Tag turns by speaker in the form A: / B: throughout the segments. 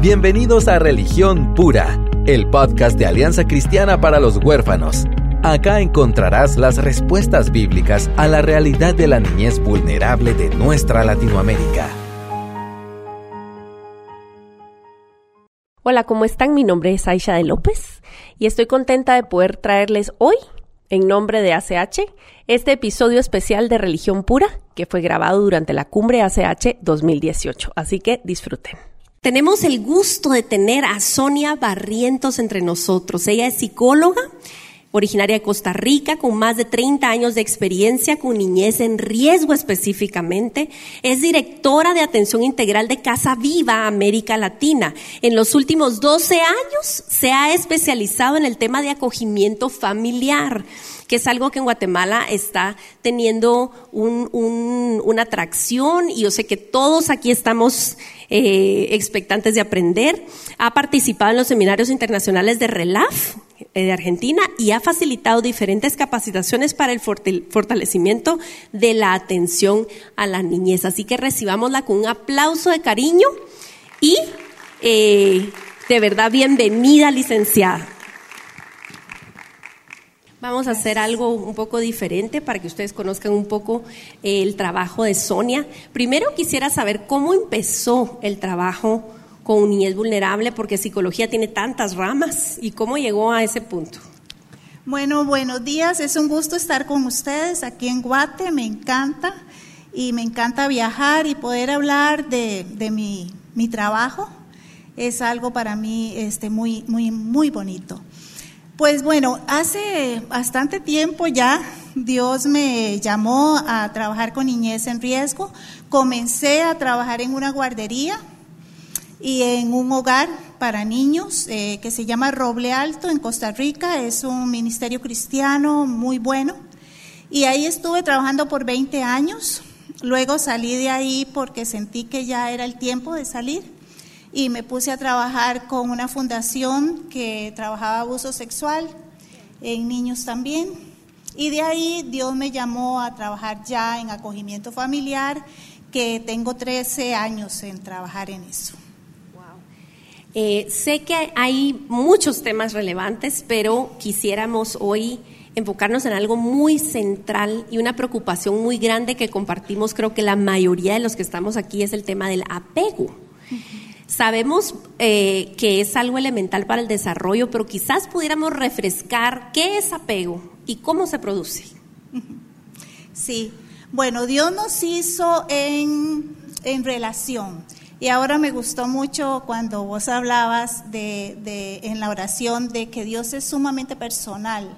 A: Bienvenidos a Religión Pura, el podcast de Alianza Cristiana para los Huérfanos. Acá encontrarás las respuestas bíblicas a la realidad de la niñez vulnerable de nuestra Latinoamérica.
B: Hola, ¿cómo están? Mi nombre es Aisha de López y estoy contenta de poder traerles hoy, en nombre de ACH, este episodio especial de Religión Pura que fue grabado durante la cumbre ACH 2018. Así que disfruten. Tenemos el gusto de tener a Sonia Barrientos entre nosotros. Ella es psicóloga, originaria de Costa Rica, con más de 30 años de experiencia con niñez en riesgo específicamente. Es directora de atención integral de Casa Viva América Latina. En los últimos 12 años se ha especializado en el tema de acogimiento familiar que es algo que en Guatemala está teniendo una atracción y yo sé que todos aquí estamos eh, expectantes de aprender. Ha participado en los seminarios internacionales de RELAF de Argentina y ha facilitado diferentes capacitaciones para el fortalecimiento de la atención a la niñez. Así que recibámosla con un aplauso de cariño y eh, de verdad bienvenida, licenciada. Vamos a hacer algo un poco diferente para que ustedes conozcan un poco eh, el trabajo de Sonia. Primero quisiera saber cómo empezó el trabajo con niñez vulnerable, porque psicología tiene tantas ramas, y cómo llegó a ese punto.
C: Bueno, buenos días, es un gusto estar con ustedes aquí en Guate, me encanta, y me encanta viajar y poder hablar de, mi, trabajo. Es algo para mí este, muy, muy, muy bonito. Pues bueno, hace bastante tiempo ya Dios me llamó a trabajar con niñez en riesgo. Comencé a trabajar en una guardería y en un hogar para niños eh, que se llama Roble Alto en Costa Rica. Es un ministerio cristiano muy bueno. Y ahí estuve trabajando por 20 años. Luego salí de ahí porque sentí que ya era el tiempo de salir y me puse a trabajar con una fundación que trabajaba abuso sexual en niños también. Y de ahí Dios me llamó a trabajar ya en acogimiento familiar, que tengo 13 años en trabajar en eso.
B: Eh, sé que hay muchos temas relevantes, pero quisiéramos hoy enfocarnos en algo muy central y una preocupación muy grande que compartimos, creo que la mayoría de los que estamos aquí, es el tema del apego. Sabemos eh, que es algo elemental para el desarrollo, pero quizás pudiéramos refrescar qué es apego y cómo se produce.
C: Sí, bueno, Dios nos hizo en, en relación. Y ahora me gustó mucho cuando vos hablabas de, en la oración de que Dios es sumamente personal.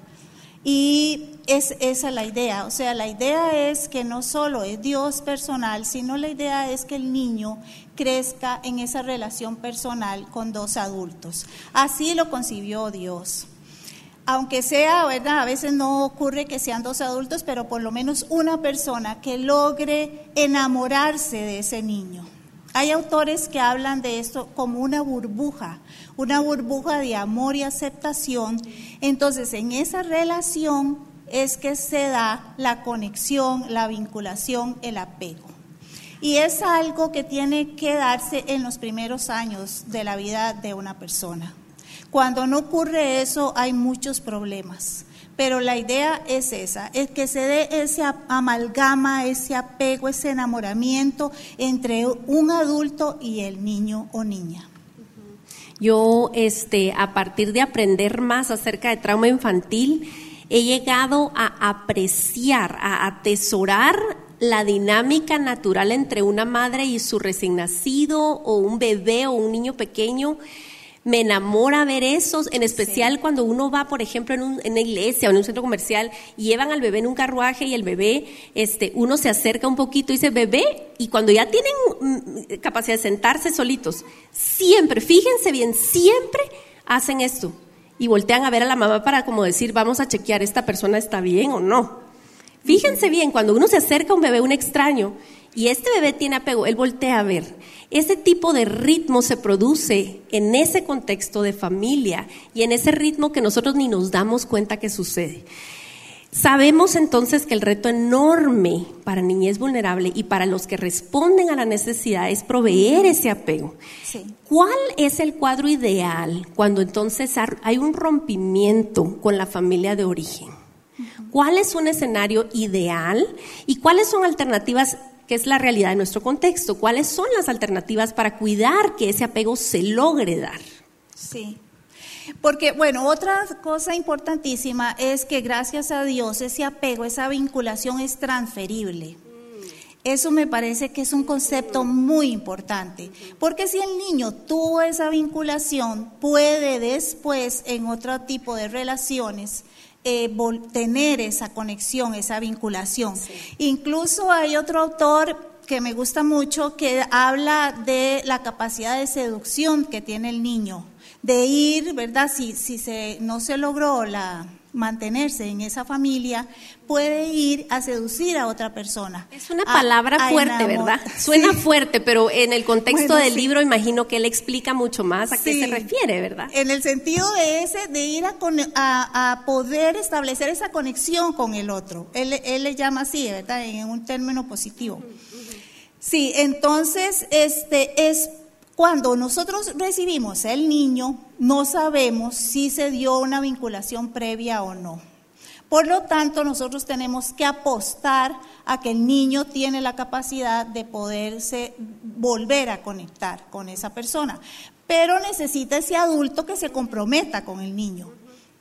C: Y es esa la idea, o sea, la idea es que no solo es Dios personal, sino la idea es que el niño crezca en esa relación personal con dos adultos. Así lo concibió Dios. Aunque sea, ¿verdad? A veces no ocurre que sean dos adultos, pero por lo menos una persona que logre enamorarse de ese niño. Hay autores que hablan de esto como una burbuja, una burbuja de amor y aceptación. Entonces, en esa relación es que se da la conexión, la vinculación, el apego. Y es algo que tiene que darse en los primeros años de la vida de una persona. Cuando no ocurre eso hay muchos problemas. Pero la idea es esa, es que se dé ese amalgama, ese apego, ese enamoramiento entre un adulto y el niño o niña.
B: Yo, este, a partir de aprender más acerca de trauma infantil, he llegado a apreciar, a atesorar la dinámica natural entre una madre y su recién nacido o un bebé o un niño pequeño me enamora ver eso, en especial cuando uno va, por ejemplo, en, una iglesia o en un centro comercial y llevan al bebé en un carruaje y el bebé, este, uno se acerca un poquito y dice bebé y cuando ya tienen mm, capacidad de sentarse solitos, siempre, fíjense bien, siempre hacen esto. Y voltean a ver a la mamá para como decir, vamos a chequear, esta persona está bien o no. Fíjense bien, cuando uno se acerca a un bebé, un extraño, y este bebé tiene apego, él voltea a ver. Ese tipo de ritmo se produce en ese contexto de familia y en ese ritmo que nosotros ni nos damos cuenta que sucede. Sabemos entonces que el reto enorme para niñez vulnerable y para los que responden a la necesidad es proveer ese apego. ¿Cuál es el cuadro ideal cuando entonces hay un rompimiento con la familia de origen? ¿Cuál es un escenario ideal y cuáles son alternativas que es la realidad de nuestro contexto? ¿Cuáles son las alternativas para cuidar que ese apego se logre dar?
C: Sí. Porque, bueno, otra cosa importantísima es que gracias a Dios ese apego, esa vinculación es transferible. Eso me parece que es un concepto muy importante, porque si el niño tuvo esa vinculación, puede después en otro tipo de relaciones eh, tener esa conexión, esa vinculación. Incluso hay otro autor que me gusta mucho que habla de la capacidad de seducción que tiene el niño de ir, ¿verdad? Si, si se, no se logró la, mantenerse en esa familia, puede ir a seducir a otra persona.
B: Es una palabra fuerte, ¿verdad? Suena fuerte, pero en el contexto del libro imagino que él explica mucho más a qué se refiere, ¿verdad?
C: En el sentido de ese, de ir a, a, poder establecer esa conexión con el otro. Él, él le llama así, ¿verdad? En un término positivo. Sí, entonces este es cuando nosotros recibimos el niño, no sabemos si se dio una vinculación previa o no. Por lo tanto, nosotros tenemos que apostar a que el niño tiene la capacidad de poderse volver a conectar con esa persona. Pero necesita ese adulto que se comprometa con el niño,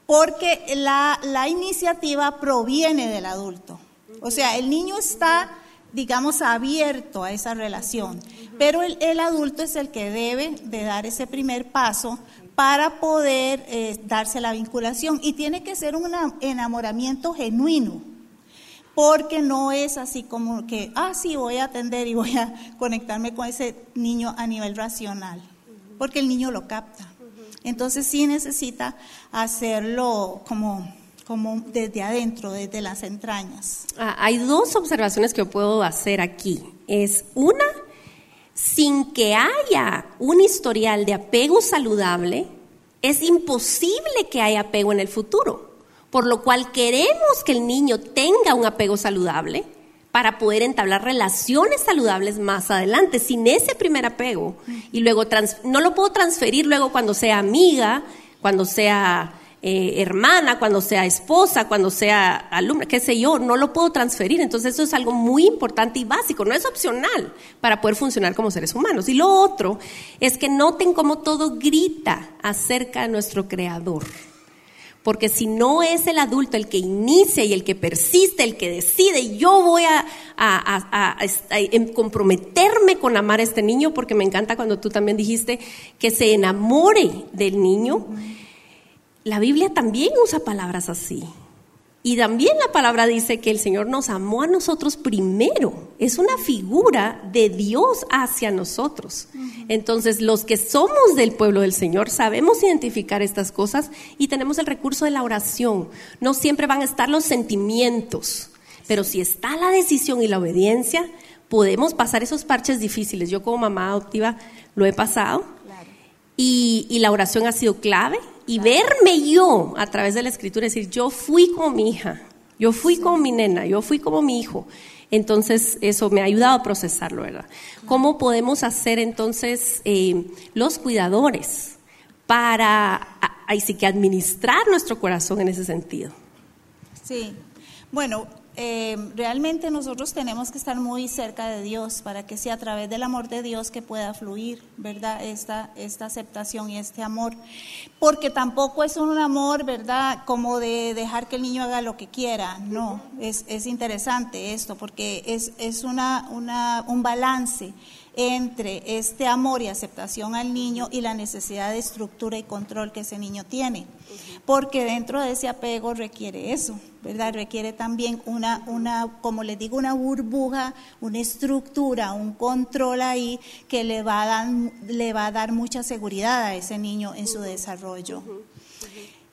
C: porque la, la iniciativa proviene del adulto. O sea, el niño está digamos, abierto a esa relación. Pero el, adulto es el que debe de dar ese primer paso para poder eh, darse la vinculación. Y tiene que ser un enamoramiento genuino, porque no es así como que, ah, sí, voy a atender y voy a conectarme con ese niño a nivel racional, porque el niño lo capta. Entonces sí necesita hacerlo como como desde adentro, desde las entrañas.
B: Ah, hay dos observaciones que puedo hacer aquí. Es una, sin que haya un historial de apego saludable, es imposible que haya apego en el futuro. Por lo cual queremos que el niño tenga un apego saludable para poder entablar relaciones saludables más adelante, sin ese primer apego. Y luego no lo puedo transferir luego cuando sea amiga, cuando sea eh, hermana, cuando sea esposa, cuando sea alumna, qué sé yo, no lo puedo transferir. Entonces eso es algo muy importante y básico, no es opcional para poder funcionar como seres humanos. Y lo otro es que noten cómo todo grita acerca de nuestro creador. Porque si no es el adulto el que inicia y el que persiste, el que decide, yo voy a, a, em, comprometerme con amar a este niño, porque me encanta cuando tú también dijiste que se enamore del niño. La Biblia también usa palabras así. Y también la palabra dice que el Señor nos amó a nosotros primero. Es una figura de Dios hacia nosotros. Entonces, los que somos del pueblo del Señor sabemos identificar estas cosas y tenemos el recurso de la oración. No siempre van a estar los sentimientos, pero si está la decisión y la obediencia, podemos pasar esos parches difíciles. Yo como mamá adoptiva lo he pasado y, y la oración ha sido clave y verme yo a través de la escritura, decir, yo fui como mi hija, yo fui como mi nena, yo fui como mi hijo. Entonces, eso me ha ayudado a procesarlo, ¿verdad? ¿Cómo podemos hacer entonces eh, los cuidadores para, ahí sí que administrar nuestro corazón en ese sentido?
C: Sí, bueno, eh, realmente nosotros tenemos que estar muy cerca de Dios para que sea a través del amor de Dios que pueda fluir, ¿verdad? Esta, esta aceptación y este amor. Porque tampoco es un amor, ¿verdad? Como de dejar que el niño haga lo que quiera. No, es, es interesante esto porque es, es una, una, un balance entre este amor y aceptación al niño y la necesidad de estructura y control que ese niño tiene. Porque dentro de ese apego requiere eso, ¿verdad? Requiere también una, una, como les digo, una burbuja, una estructura, un control ahí que le va a dar, le va a dar mucha seguridad a ese niño en su desarrollo.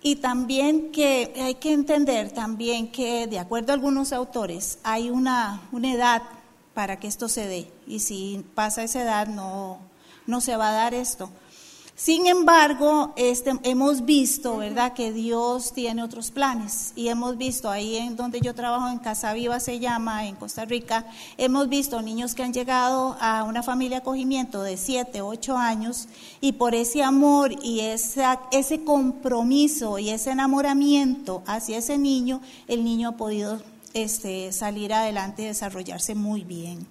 C: Y también que hay que entender también que, de acuerdo a algunos autores, hay una, una edad para que esto se dé. Y si pasa esa edad, no, no se va a dar esto. Sin embargo, este, hemos visto, ¿verdad?, que Dios tiene otros planes. Y hemos visto ahí en donde yo trabajo, en Casa Viva se llama, en Costa Rica, hemos visto niños que han llegado a una familia de acogimiento de 7, 8 años y por ese amor y esa, ese compromiso y ese enamoramiento hacia ese niño, el niño ha podido este, salir adelante y desarrollarse muy bien.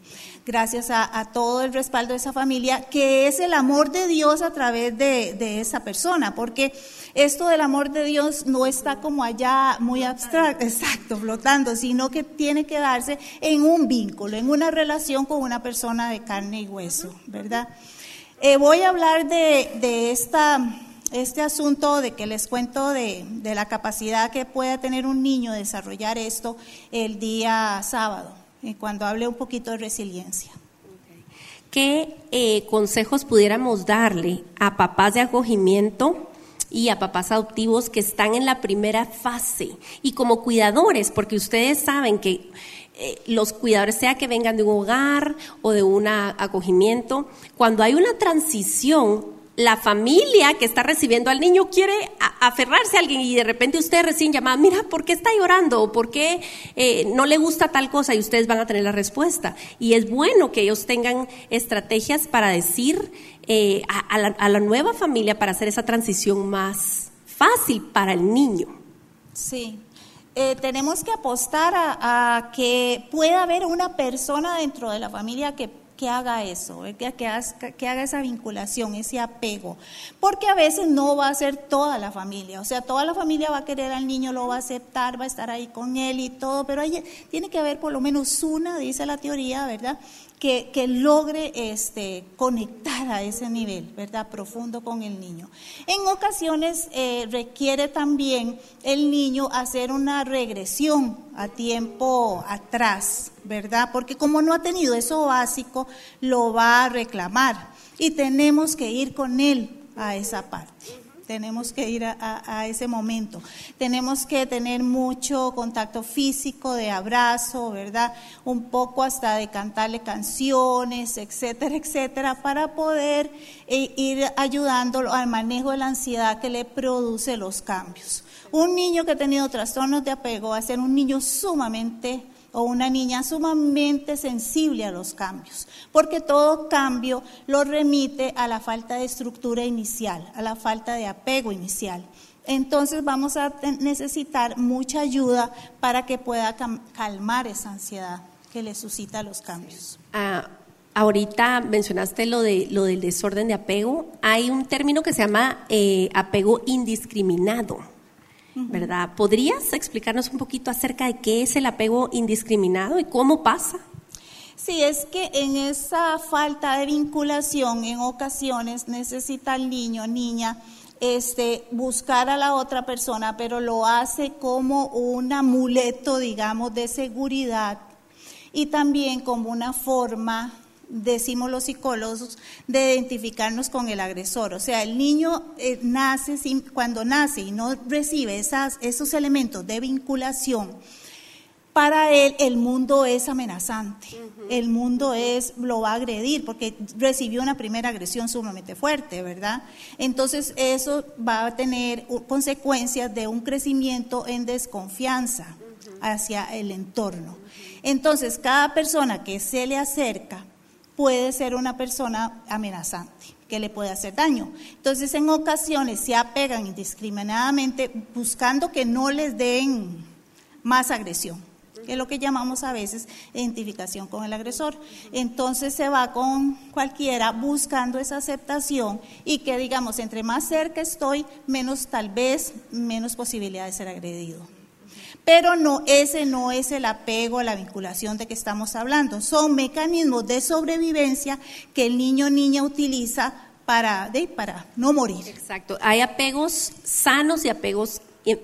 C: Gracias a, todo el respaldo de esa familia, que es el amor de Dios a través de, esa persona, porque esto del amor de Dios no está como allá muy abstracto, exacto, flotando, sino que tiene que darse en un vínculo, en una relación con una persona de carne y hueso, ¿verdad? Eh, voy a hablar de esta este asunto de que les cuento de, la capacidad que puede tener un niño de desarrollar esto el día sábado, eh, cuando hable un poquito de resiliencia.
B: ¿Qué eh, consejos pudiéramos darle a papás de acogimiento y a papás adoptivos que están en la primera fase y como cuidadores, porque ustedes saben que eh, los cuidadores, sea que vengan de un hogar o de un acogimiento, cuando hay una transición la familia que está recibiendo al niño quiere aferrarse a alguien y de repente usted recién llama, mira, ¿por qué está llorando? ¿O por qué eh, no le gusta tal cosa? Y ustedes van a tener la respuesta. Y es bueno que ellos tengan estrategias para decir eh, a, la, nueva familia para hacer esa transición más fácil para el niño.
C: Sí. Eh, tenemos que apostar a que pueda haber una persona dentro de la familia que que haga eso, que, que, haga esa vinculación, ese apego, porque a veces no va a ser toda la familia, o sea, toda la familia va a querer al niño, lo va a aceptar, va a estar ahí con él y todo, pero hay, tiene que haber por lo menos una, dice la teoría, ¿verdad? Que, logre este, conectar a ese nivel, ¿verdad? Profundo con el niño. En ocasiones eh, requiere también el niño hacer una regresión a tiempo atrás, ¿verdad? Porque como no ha tenido eso básico, lo va a reclamar y tenemos que ir con él a esa parte tenemos que ir a, ese momento. Tenemos que tener mucho contacto físico, de abrazo, ¿verdad? Un poco hasta de cantarle canciones, etcétera, etcétera, para poder eh, ir ayudándolo al manejo de la ansiedad que le produce los cambios. Un niño que ha tenido trastornos de apego va a ser un niño sumamente o una niña sumamente sensible a los cambios, porque todo cambio lo remite a la falta de estructura inicial, a la falta de apego inicial. Entonces vamos a necesitar mucha ayuda para que pueda calmar esa ansiedad que le suscita los cambios.
B: Ah, ahorita mencionaste lo, de, lo del desorden de apego. Hay un término que se llama eh, apego indiscriminado. ¿Verdad? ¿Podrías explicarnos un poquito acerca de qué es el apego indiscriminado y cómo pasa?
C: Sí, es que en esa falta de vinculación en ocasiones necesita el niño, niña, este, buscar a la otra persona, pero lo hace como un amuleto, digamos, de seguridad y también como una forma decimos los psicólogos, de identificarnos con el agresor. O sea, el niño eh, nace, sin, cuando nace y no recibe esas, esos elementos de vinculación, para él el mundo es amenazante, el mundo es, lo va a agredir porque recibió una primera agresión sumamente fuerte, ¿verdad? Entonces eso va a tener consecuencias de un crecimiento en desconfianza hacia el entorno. Entonces cada persona que se le acerca puede ser una persona amenazante que le puede hacer daño. Entonces, en ocasiones se apegan indiscriminadamente buscando que no les den más agresión, que es lo que llamamos a veces identificación con el agresor. Entonces se va con cualquiera buscando esa aceptación y que digamos, entre más cerca estoy, menos tal vez, menos posibilidad de ser agredido. Pero no, ese no es el apego, la vinculación de que estamos hablando. Son mecanismos de sobrevivencia que el niño o niña utiliza para, de, para no morir.
B: Exacto. Hay apegos sanos y apegos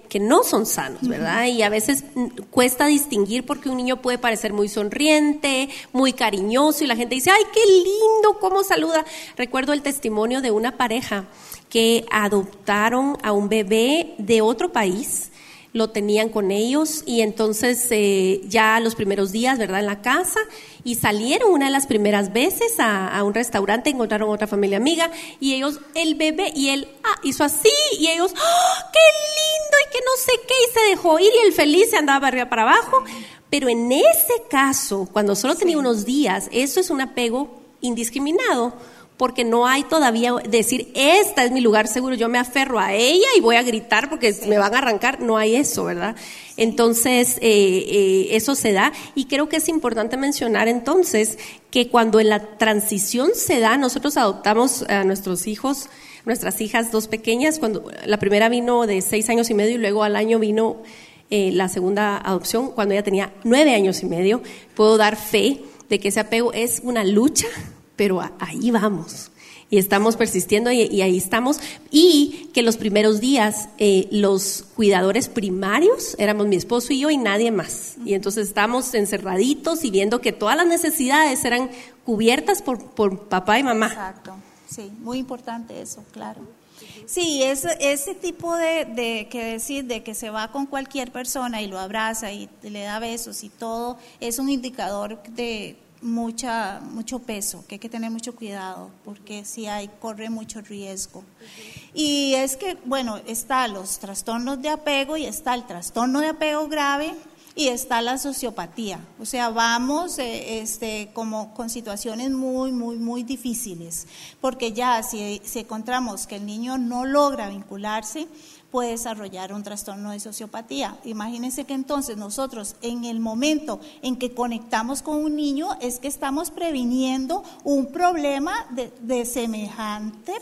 B: que no son sanos, ¿verdad? Y a veces mm, cuesta distinguir porque un niño puede parecer muy sonriente, muy cariñoso y la gente dice, ay, qué lindo, cómo saluda. Recuerdo el testimonio de una pareja que adoptaron a un bebé de otro país lo tenían con ellos y entonces eh, ya los primeros días, ¿verdad? En la casa y salieron una de las primeras veces a, un restaurante, encontraron otra familia amiga y ellos, el bebé y él ah, hizo así y ellos, ¡Oh, qué lindo y que no sé qué y se dejó ir y el feliz se andaba arriba para abajo. Pero en ese caso, cuando solo tenía unos días, eso es un apego indiscriminado porque no hay todavía decir, esta es mi lugar seguro, yo me aferro a ella y voy a gritar porque me van a arrancar, no hay eso, ¿verdad? Entonces, eh, eh, eso se da. Y creo que es importante mencionar entonces que cuando en la transición se da, nosotros adoptamos a nuestros hijos, nuestras hijas dos pequeñas, cuando la primera vino de seis años y medio y luego al año vino eh, la segunda adopción cuando ella tenía nueve años y medio, puedo dar fe de que ese apego es una lucha pero ahí vamos. Y estamos persistiendo y, ahí estamos. Y que los primeros días eh, los cuidadores primarios éramos mi esposo y yo y nadie más. Y entonces estamos encerraditos y viendo que todas las necesidades eran cubiertas por, por papá y mamá.
C: Exacto, sí, muy importante eso, claro. Sí, ese, ese tipo de, de, que decir de que se va con cualquier persona y lo abraza y le da besos y todo, es un indicador de mucha, mucho peso, que hay que tener mucho cuidado, porque si hay, corre mucho riesgo. Y es que, bueno, está los trastornos de apego y está el trastorno de apego grave y está la sociopatía. O sea, vamos eh, este, como con situaciones muy, muy, muy difíciles, porque ya si, si encontramos que el niño no logra vincularse, puede desarrollar un trastorno de sociopatía. Imagínense que entonces nosotros en el momento en que conectamos con un niño es que estamos previniendo un problema de, semejante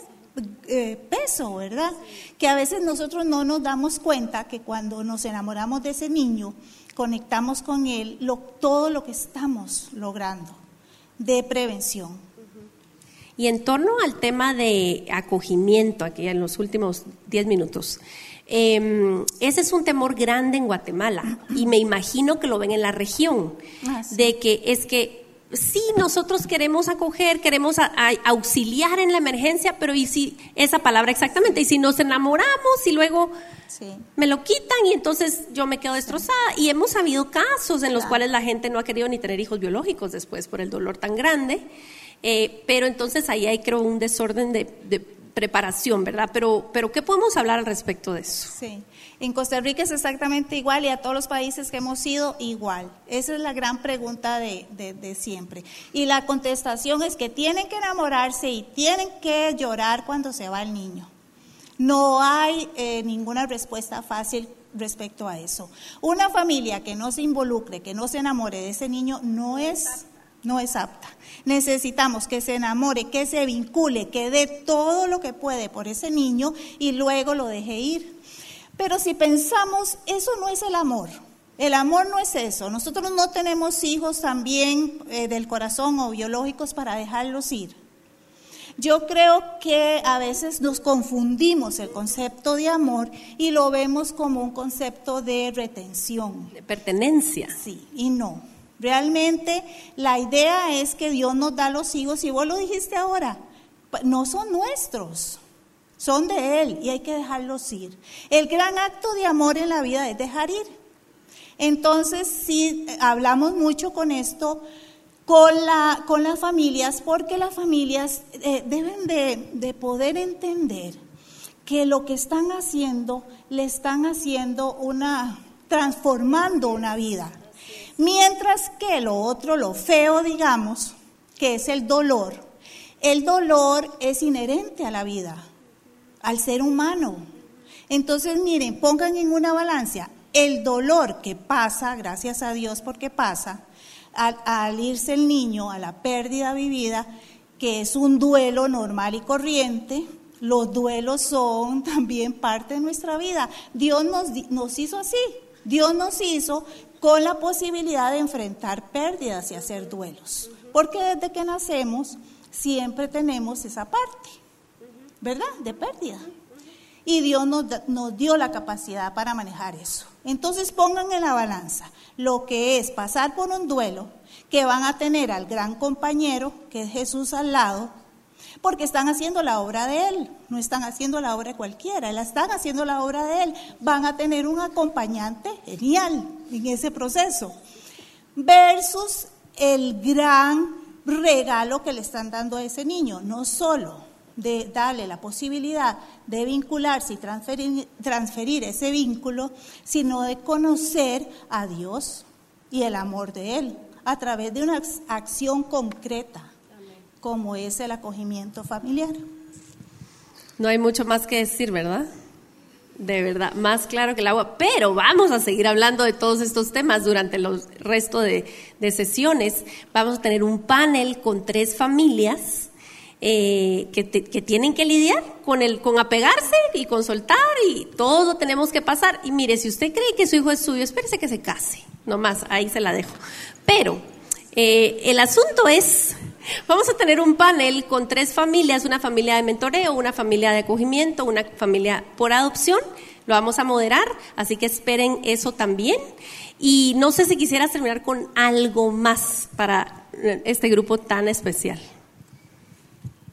C: eh, peso, ¿verdad? Que a veces nosotros no nos damos cuenta que cuando nos enamoramos de ese niño, conectamos con él todo lo que estamos logrando de prevención.
B: Y en torno al tema de acogimiento, aquí en los últimos 10 minutos, em, ese es un temor grande en Guatemala y me imagino que lo ven en la región, ah, de que es que sí, nosotros queremos acoger, queremos auxiliar en la emergencia, pero y si, esa palabra exactamente, y si nos enamoramos y luego me lo quitan y entonces yo me quedo destrozada. Y hemos habido casos en los cuales la gente no ha querido ni tener hijos biológicos después por el dolor tan grande. Eh, pero entonces ahí hay, creo, un desorden de, preparación, ¿verdad? Pero, pero ¿qué podemos hablar al respecto de eso?
C: Sí, en Costa Rica es exactamente igual y a todos los países que hemos ido igual. Esa es la gran pregunta de, de, siempre. Y la contestación es que tienen que enamorarse y tienen que llorar cuando se va el niño. No hay eh, ninguna respuesta fácil respecto a eso. Una familia que no se involucre, que no se enamore de ese niño, no es no es apta. Necesitamos que se enamore, que se vincule, que dé todo lo que puede por ese niño y luego lo deje ir. Pero si pensamos, eso no es el amor. El amor no es eso. Nosotros no tenemos hijos también eh, del corazón o biológicos para dejarlos ir. Yo creo que a veces nos confundimos el concepto de amor y lo vemos como un concepto de retención.
B: De pertenencia.
C: Sí, y no. Realmente la idea es que Dios nos da los hijos, y vos lo dijiste ahora, no son nuestros, son de Él y hay que dejarlos ir. El gran acto de amor en la vida es dejar ir. Entonces, sí, hablamos mucho con esto, con, la, con las familias, porque las familias eh, deben de, de poder entender que lo que están haciendo, le están haciendo una, transformando una vida. Mientras que lo otro, lo feo, digamos, que es el dolor, el dolor es inherente a la vida, al ser humano. Entonces, miren, pongan en una balanza el dolor que pasa, gracias a Dios porque pasa, al, irse el niño, a la pérdida vivida, que es un duelo normal y corriente, los duelos son también parte de nuestra vida. Dios nos, nos hizo así. Dios nos hizo con la posibilidad de enfrentar pérdidas y hacer duelos. Porque desde que nacemos siempre tenemos esa parte, ¿verdad? De pérdida. Y Dios nos, dio la capacidad para manejar eso. Entonces pongan en la balanza lo que es pasar por un duelo, que van a tener al gran compañero, que es Jesús al lado, porque están haciendo la obra de Él, no están haciendo la obra de cualquiera, la están haciendo la obra de Él. Van a tener un acompañante genial en ese proceso. Versus el gran regalo que le están dando a ese niño, no solo de darle la posibilidad de vincularse y transferir, transferir ese vínculo, sino de conocer a Dios y el amor de Él a través de una acción concreta como es el acogimiento familiar.
B: No hay mucho más que decir, ¿verdad? De verdad, más claro que el agua. Pero vamos a seguir hablando de todos estos temas durante el resto de, sesiones. Vamos a tener un panel con tres familias eh, que, que, tienen que lidiar con, el, con apegarse y con soltar y todo tenemos que pasar. Y mire, si usted cree que su hijo es suyo, espérese que se case. Nomás, ahí se la dejo. Pero eh, el asunto es Vamos a tener un panel con tres familias, una familia de mentoreo, una familia de acogimiento, una familia por adopción. Lo vamos a moderar, así que esperen eso también. Y no sé si quisieras terminar con algo más para este grupo tan especial.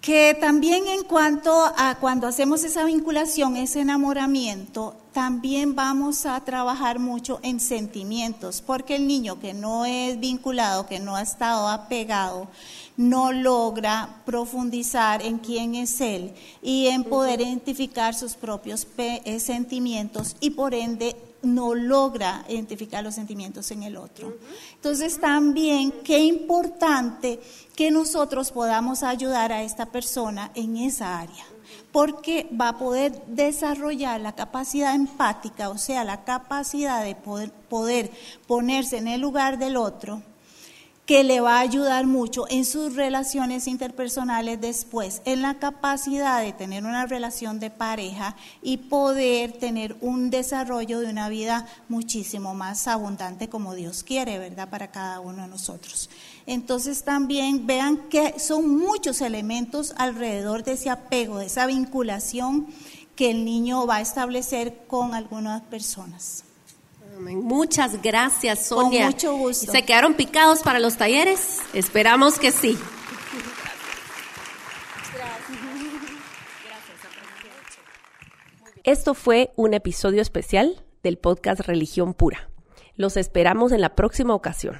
C: Que también en cuanto a cuando hacemos esa vinculación, ese enamoramiento, también vamos a trabajar mucho en sentimientos, porque el niño que no es vinculado, que no ha estado apegado, no logra profundizar en quién es él y en poder identificar sus propios eh, sentimientos y por ende no logra identificar los sentimientos en el otro. Entonces también qué importante que nosotros podamos ayudar a esta persona en esa área, porque va a poder desarrollar la capacidad empática, o sea, la capacidad de poder, poder ponerse en el lugar del otro que le va a ayudar mucho en sus relaciones interpersonales después, en la capacidad de tener una relación de pareja y poder tener un desarrollo de una vida muchísimo más abundante como Dios quiere, ¿verdad? Para cada uno de nosotros. Entonces también vean que son muchos elementos alrededor de ese apego, de esa vinculación que el niño va a establecer con algunas personas.
B: Muchas gracias, Sonia.
C: Con mucho gusto.
B: ¿Se quedaron picados para los talleres? Esperamos que sí. Esto fue un episodio especial del podcast Religión Pura. Los esperamos en la próxima ocasión.